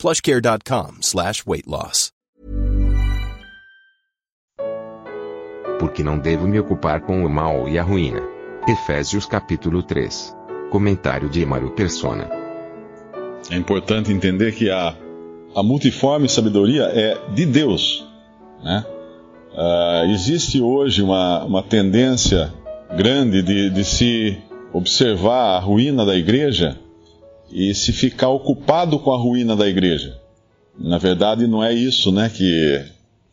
plushcare.com slash weight loss. Porque não devo me ocupar com o mal e a ruína. Efésios capítulo 3. Comentário de Emaro Persona. É importante entender que a, a multiforme sabedoria é de Deus. Né? Uh, existe hoje uma, uma tendência grande de, de se observar a ruína da igreja e se ficar ocupado com a ruína da igreja. Na verdade, não é isso né, que,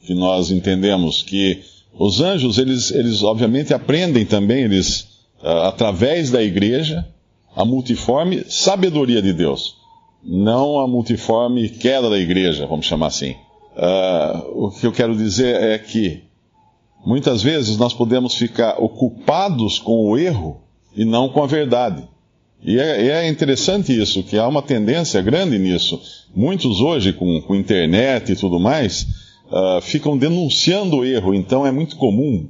que nós entendemos, que os anjos, eles, eles obviamente aprendem também, eles, uh, através da igreja, a multiforme sabedoria de Deus, não a multiforme queda da igreja, vamos chamar assim. Uh, o que eu quero dizer é que muitas vezes nós podemos ficar ocupados com o erro e não com a verdade. E é, é, interessante isso, que há uma tendência grande nisso. Muitos hoje, com, com internet e tudo mais, uh, ficam denunciando o erro. Então é muito comum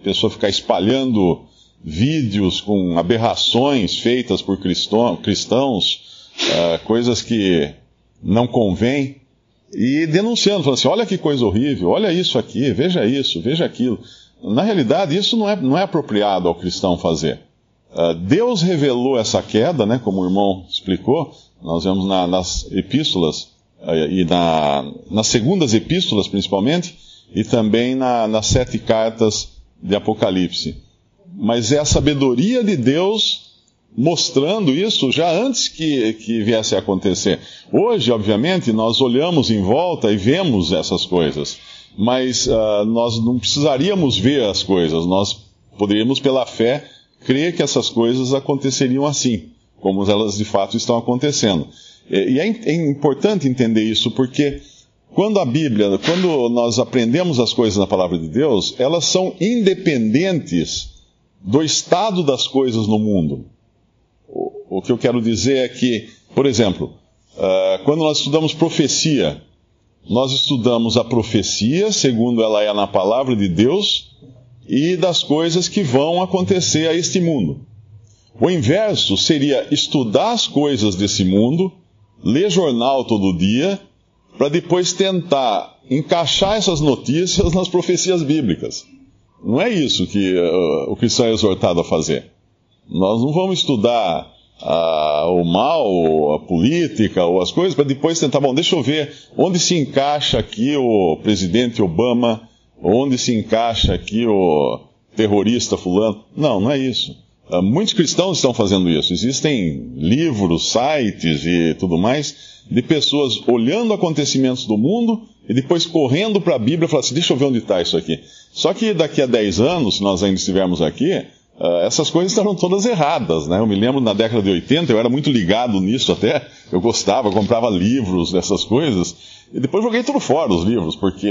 a pessoa ficar espalhando vídeos com aberrações feitas por cristãos, uh, coisas que não convêm, e denunciando, falando assim: olha que coisa horrível, olha isso aqui, veja isso, veja aquilo. Na realidade, isso não é, não é apropriado ao cristão fazer. Uh, Deus revelou essa queda, né, como o irmão explicou, nós vemos na, nas epístolas, uh, e na, nas segundas epístolas principalmente, e também na, nas sete cartas de Apocalipse. Mas é a sabedoria de Deus mostrando isso já antes que, que viesse a acontecer. Hoje, obviamente, nós olhamos em volta e vemos essas coisas, mas uh, nós não precisaríamos ver as coisas, nós poderíamos, pela fé, crer que essas coisas aconteceriam assim, como elas de fato estão acontecendo. E é, é importante entender isso, porque quando a Bíblia, quando nós aprendemos as coisas na palavra de Deus, elas são independentes do estado das coisas no mundo. O, que eu quero dizer é que, por exemplo, uh, quando nós estudamos profecia, nós estudamos a profecia segundo ela é na palavra de Deus e das coisas que vão acontecer a este mundo. O inverso seria estudar as coisas desse mundo, ler jornal todo dia, para depois tentar encaixar essas notícias nas profecias bíblicas. Não é isso que uh, o cristão é exortado a fazer. Nós não vamos estudar uh, o mal, a política ou as coisas para depois tentar, bom, deixa eu ver onde se encaixa aqui o presidente Obama onde se encaixa aqui o terrorista fulano. Não, não é isso. Uh, muitos cristãos estão fazendo isso. Existem livros, sites e tudo mais de pessoas olhando acontecimentos do mundo e depois correndo para a Bíblia e falando assim: deixa eu ver onde está isso aqui. Só que daqui a 10 anos, se nós ainda estivermos aqui, uh, essas coisas estarão todas erradas. Né? Eu me lembro na década de 80, eu era muito ligado nisso até. Eu gostava, comprava livros dessas coisas. E depois joguei tudo fora os livros, porque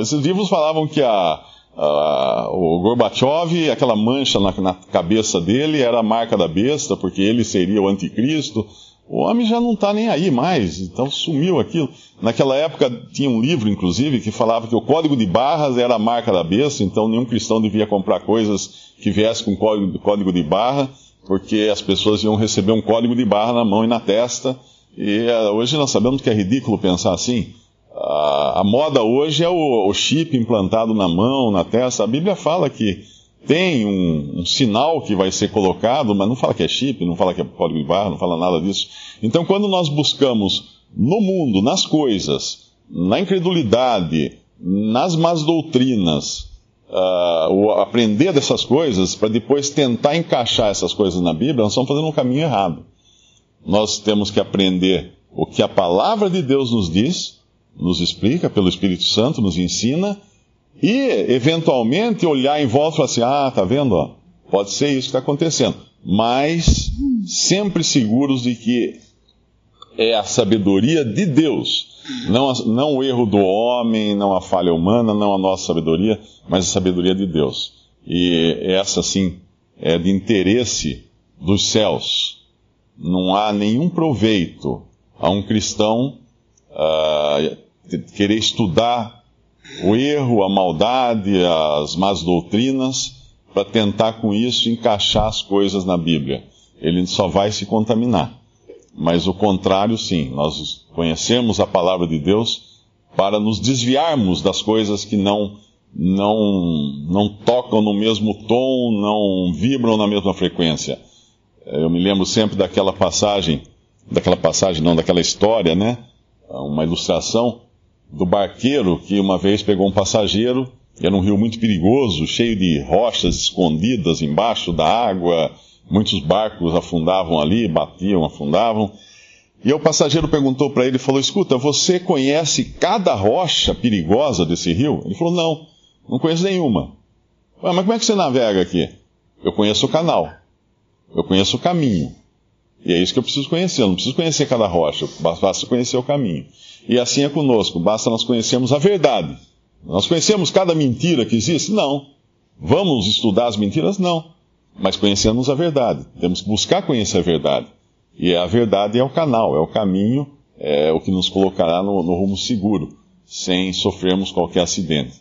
esses livros falavam que a, a, o Gorbachev, aquela mancha na, na, cabeça dele era a marca da besta, porque ele seria o anticristo. O homem já não está nem aí mais, então sumiu aquilo. Naquela época tinha um livro, inclusive, que falava que o código de barras era a marca da besta, então nenhum cristão devia comprar coisas que viessem com código, código de barra, porque as pessoas iam receber um código de barra na mão e na testa. E uh, hoje nós sabemos que é ridículo pensar assim. A, moda hoje é o, o, chip implantado na mão, na testa. A Bíblia fala que tem um, um, sinal que vai ser colocado, mas não fala que é chip, não fala que é código de barra, não fala nada disso. Então, quando nós buscamos no mundo, nas coisas, na incredulidade, nas más doutrinas, uh, aprender dessas coisas, para depois tentar encaixar essas coisas na Bíblia, nós estamos fazendo um caminho errado. Nós temos que aprender o que a palavra de Deus nos diz nos explica, pelo Espírito Santo, nos ensina, e eventualmente olhar em volta e falar assim: ah, tá vendo? Ó, pode ser isso que está acontecendo. Mas sempre seguros de que é a sabedoria de Deus. Não, não o erro do homem, não a falha humana, não a nossa sabedoria, mas a sabedoria de Deus. E essa, sim, é de interesse dos céus. Não há nenhum proveito a um cristão uh, querer estudar o erro, a maldade, as más doutrinas, para tentar com isso encaixar as coisas na Bíblia. Ele só vai se contaminar. Mas o contrário, sim, nós conhecemos a palavra de Deus para nos desviarmos das coisas que não não não tocam no mesmo tom, não vibram na mesma frequência. Eu me lembro sempre daquela passagem, daquela passagem, não, daquela história, né? Uma ilustração do barqueiro que uma vez pegou um passageiro, era um rio muito perigoso, cheio de rochas escondidas embaixo da água, muitos barcos afundavam ali, batiam, afundavam. E o passageiro perguntou para ele, falou: "Escuta, você conhece cada rocha perigosa desse rio?" Ele falou: "Não, não conheço nenhuma." mas como é que você navega aqui? Eu conheço o canal. Eu conheço o caminho. E é isso que eu preciso conhecer. Eu não preciso conhecer cada rocha, basta conhecer o caminho. E assim é conosco, basta nós conhecermos a verdade. Nós conhecemos cada mentira que existe? Não. Vamos estudar as mentiras? Não. Mas conhecemos a verdade. Temos que buscar conhecer a verdade. E a verdade é o canal, é o caminho, é o que nos colocará no, no rumo seguro, sem sofrermos qualquer acidente.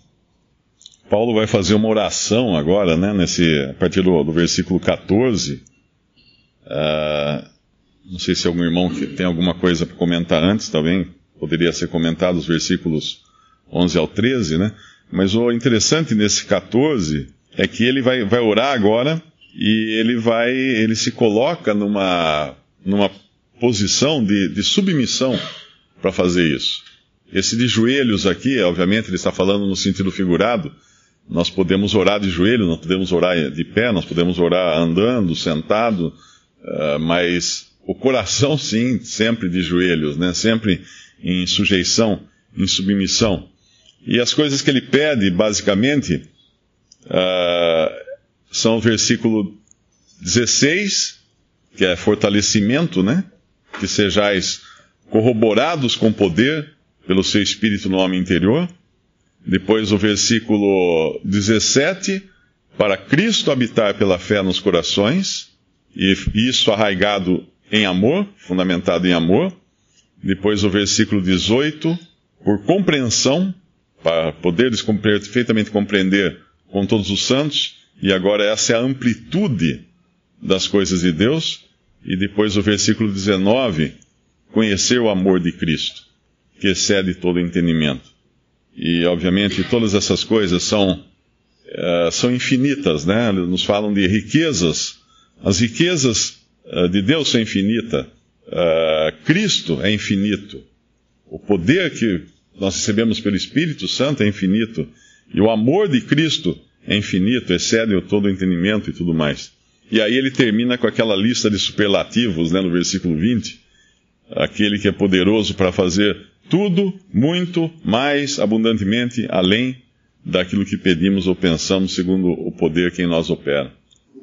Paulo vai fazer uma oração agora, né, nesse, a partir do, do versículo 14. Uh, não sei se algum irmão que tem alguma coisa para comentar antes também poderia ser comentado os versículos 11 ao 13, né? Mas o interessante nesse 14 é que ele vai, vai orar agora e ele vai, ele se coloca numa, numa posição de, de submissão para fazer isso. Esse de joelhos aqui, obviamente, ele está falando no sentido figurado. Nós podemos orar de joelho, nós podemos orar de pé, nós podemos orar andando, sentado, uh, mas o coração, sim, sempre de joelhos, né? Sempre em sujeição, em submissão. E as coisas que ele pede, basicamente, uh, são o versículo 16, que é fortalecimento, né? Que sejais corroborados com poder pelo seu espírito no homem interior. Depois o versículo 17, para Cristo habitar pela fé nos corações, e isso arraigado em amor, fundamentado em amor. Depois o versículo 18, por compreensão, para poderes perfeitamente compreender com todos os santos, e agora essa é a amplitude das coisas de Deus. E depois o versículo 19, conhecer o amor de Cristo, que excede todo entendimento. E obviamente todas essas coisas são, uh, são infinitas, né? Nos falam de riquezas. As riquezas uh, de Deus são infinitas Uh, Cristo é infinito. O poder que nós recebemos pelo Espírito Santo é infinito. E o amor de Cristo é infinito, excede todo o entendimento e tudo mais. E aí ele termina com aquela lista de superlativos, né, no versículo 20. Aquele que é poderoso para fazer tudo, muito, mais abundantemente, além daquilo que pedimos ou pensamos, segundo o poder que em nós opera.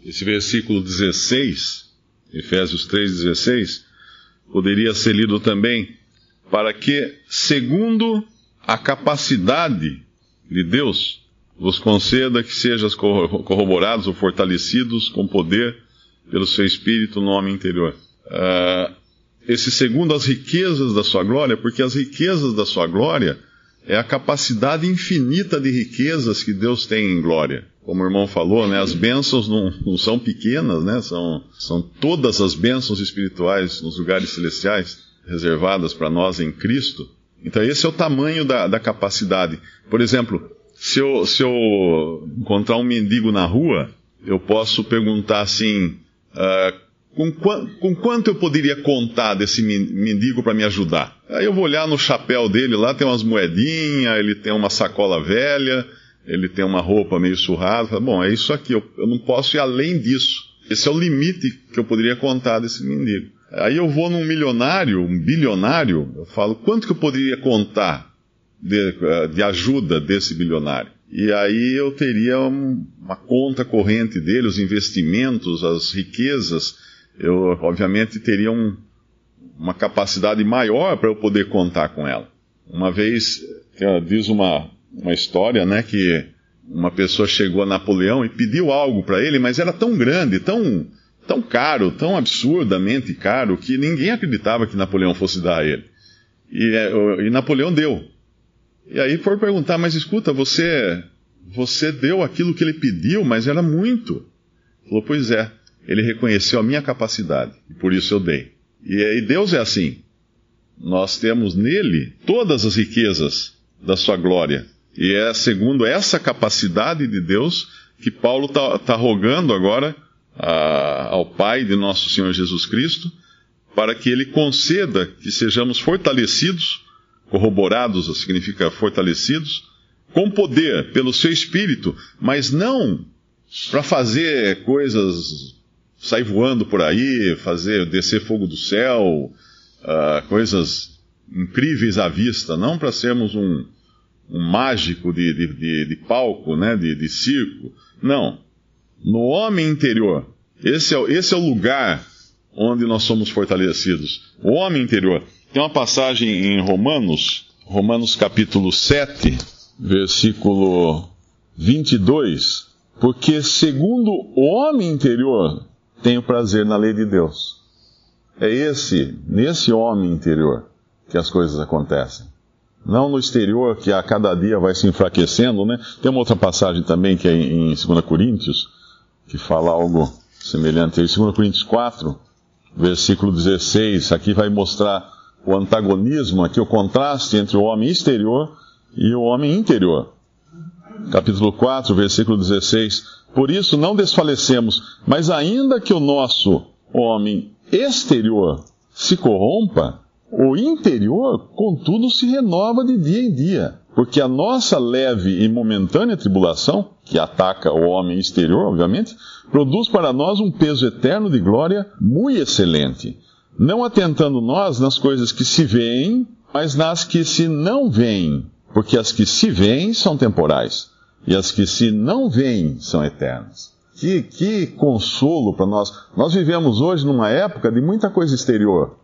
Esse versículo 16, Efésios 3,16, poderia ser lido também, para que, segundo a capacidade de Deus, vos conceda que sejam corroborados ou fortalecidos com poder pelo seu Espírito no homem interior. Uh, esse segundo as riquezas da sua glória, porque as riquezas da sua glória é a capacidade infinita de riquezas que Deus tem em glória como o irmão falou, né, as bênçãos não, não, são pequenas, né, são, são todas as bênçãos espirituais nos lugares celestiais reservadas para nós em Cristo. Então, esse é o tamanho da, da capacidade. Por exemplo, se eu, se eu encontrar um mendigo na rua, eu posso perguntar assim: uh, com, com, quanto eu poderia contar desse mendigo para me ajudar? Aí eu vou olhar no chapéu dele lá, tem umas moedinhas, ele tem uma sacola velha ele tem uma roupa meio surrada, bom, é isso aqui, eu, eu não posso ir além disso. Esse é o limite que eu poderia contar desse mendigo. Aí eu vou num milionário, um bilionário, eu falo, quanto que eu poderia contar de, eh, de ajuda desse bilionário? E aí eu teria uma conta corrente dele, os investimentos, as riquezas, eu obviamente teria um, uma capacidade maior para eu poder contar com ela. Uma vez, diz uma, uma história, né, que uma pessoa chegou a Napoleão e pediu algo para ele, mas era tão grande, tão, tão caro, tão absurdamente caro, que ninguém acreditava que Napoleão fosse dar a ele. E, e Napoleão deu. E aí foram perguntar, mas escuta, você, você deu aquilo que ele pediu, mas era muito. Falou, pois é, ele reconheceu a minha capacidade, e por isso eu dei. E, e Deus é assim. Nós temos nele todas as riquezas da sua glória. E é segundo essa capacidade de Deus que Paulo está tá rogando agora a, ao Pai de nosso Senhor Jesus Cristo, para que ele conceda que sejamos fortalecidos, corroborados significa fortalecidos, com poder pelo seu Espírito, mas não para fazer coisas, sair voando por aí, fazer descer fogo do céu, uh, coisas incríveis à vista, não para sermos um, um mágico de, de, de, de, palco, né, de, de circo. Não. No homem interior. Esse é, esse é o lugar onde nós somos fortalecidos. O homem interior. Tem uma passagem em Romanos, Romanos capítulo 7, versículo 22. Porque segundo o homem interior, tenho prazer na lei de Deus. É esse, nesse homem interior, que as coisas acontecem. Não no exterior, que a cada dia vai se enfraquecendo, né? Tem uma outra passagem também que é em 2 Coríntios, que fala algo semelhante. Em 2 Coríntios 4, versículo 16, aqui vai mostrar o antagonismo, aqui o contraste entre o homem exterior e o homem interior. Capítulo 4, versículo 16. Por isso não desfalecemos, mas ainda que o nosso homem exterior se corrompa, o interior, contudo, se renova de dia em dia, porque a nossa leve e momentânea tribulação, que ataca o homem exterior, obviamente, produz para nós um peso eterno de glória muito excelente, não atentando nós nas coisas que se veem, mas nas que se não veem, porque as que se veem são temporais, e as que se não veem são eternas. Que, que consolo para nós. Nós vivemos hoje numa época de muita coisa exterior.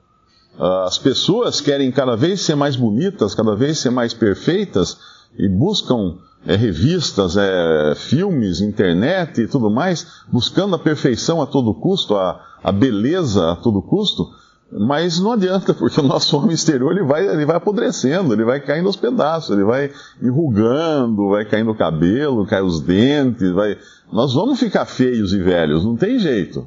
Ah, as pessoas querem cada vez ser mais bonitas, cada vez ser mais perfeitas e buscam é, revistas, é, filmes, internet e tudo mais, buscando a perfeição a todo custo, a, a beleza a todo custo. Mas não adianta, porque o nosso homem exterior ele vai, ele vai apodrecendo, ele vai caindo aos pedaços, ele vai enrugando, vai caindo o cabelo, cai os dentes, vai. Nós vamos ficar feios e velhos, não tem jeito.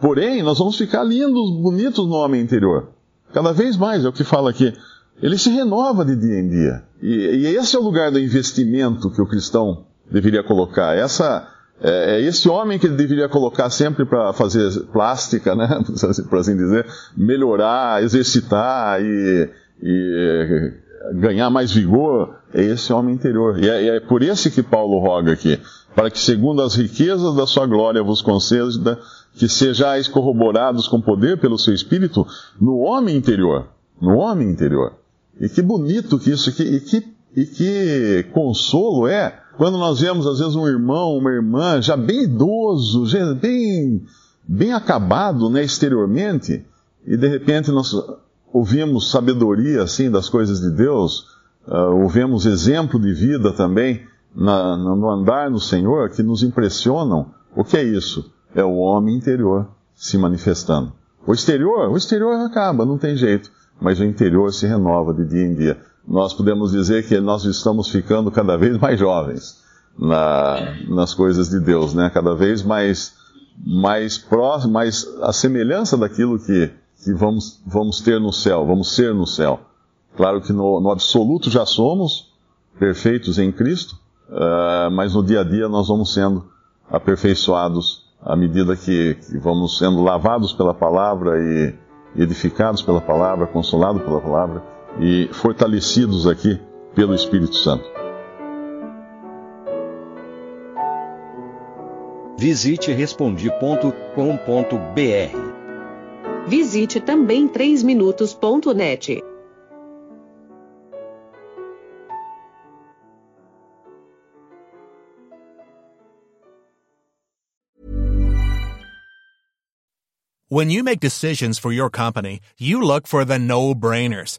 Porém, nós vamos ficar lindos, bonitos no homem interior. Cada vez mais, é o que fala aqui. Ele se renova de dia em dia. E, e esse é o lugar do investimento que o cristão deveria colocar. Essa, é, é esse homem que ele deveria colocar sempre para fazer plástica, né? por assim dizer, melhorar, exercitar e, e, ganhar mais vigor, é esse homem interior. E é, é, por esse que Paulo roga aqui, para que segundo as riquezas da sua glória vos conceda que sejais corroborados com poder pelo seu Espírito no homem interior. No homem interior. E que bonito que isso, e que, e que consolo é quando nós vemos, às vezes, um irmão, uma irmã, já bem idoso, já bem, bem acabado né, exteriormente, e de repente nós ouvimos sabedoria assim das coisas de Deus, uh, ouvimos exemplo de vida também na, no andar no Senhor que nos impressionam. O que é isso? É o homem interior se manifestando. O exterior, o exterior acaba, não tem jeito, mas o interior se renova de dia em dia nós podemos dizer que nós estamos ficando cada vez mais jovens na, nas coisas de Deus, né? Cada vez mais mais próximo, mais a semelhança daquilo que, que vamos, vamos ter no céu, vamos ser no céu. Claro que no, no absoluto já somos perfeitos em Cristo, uh, mas no dia a dia nós vamos sendo aperfeiçoados à medida que, que vamos sendo lavados pela palavra e edificados pela palavra, consolados pela palavra e fortalecidos aqui pelo Espírito Santo. Visite respondi.com.br. Visite também 3minutos.net. When you make decisions for your company, you look for the no-brainers.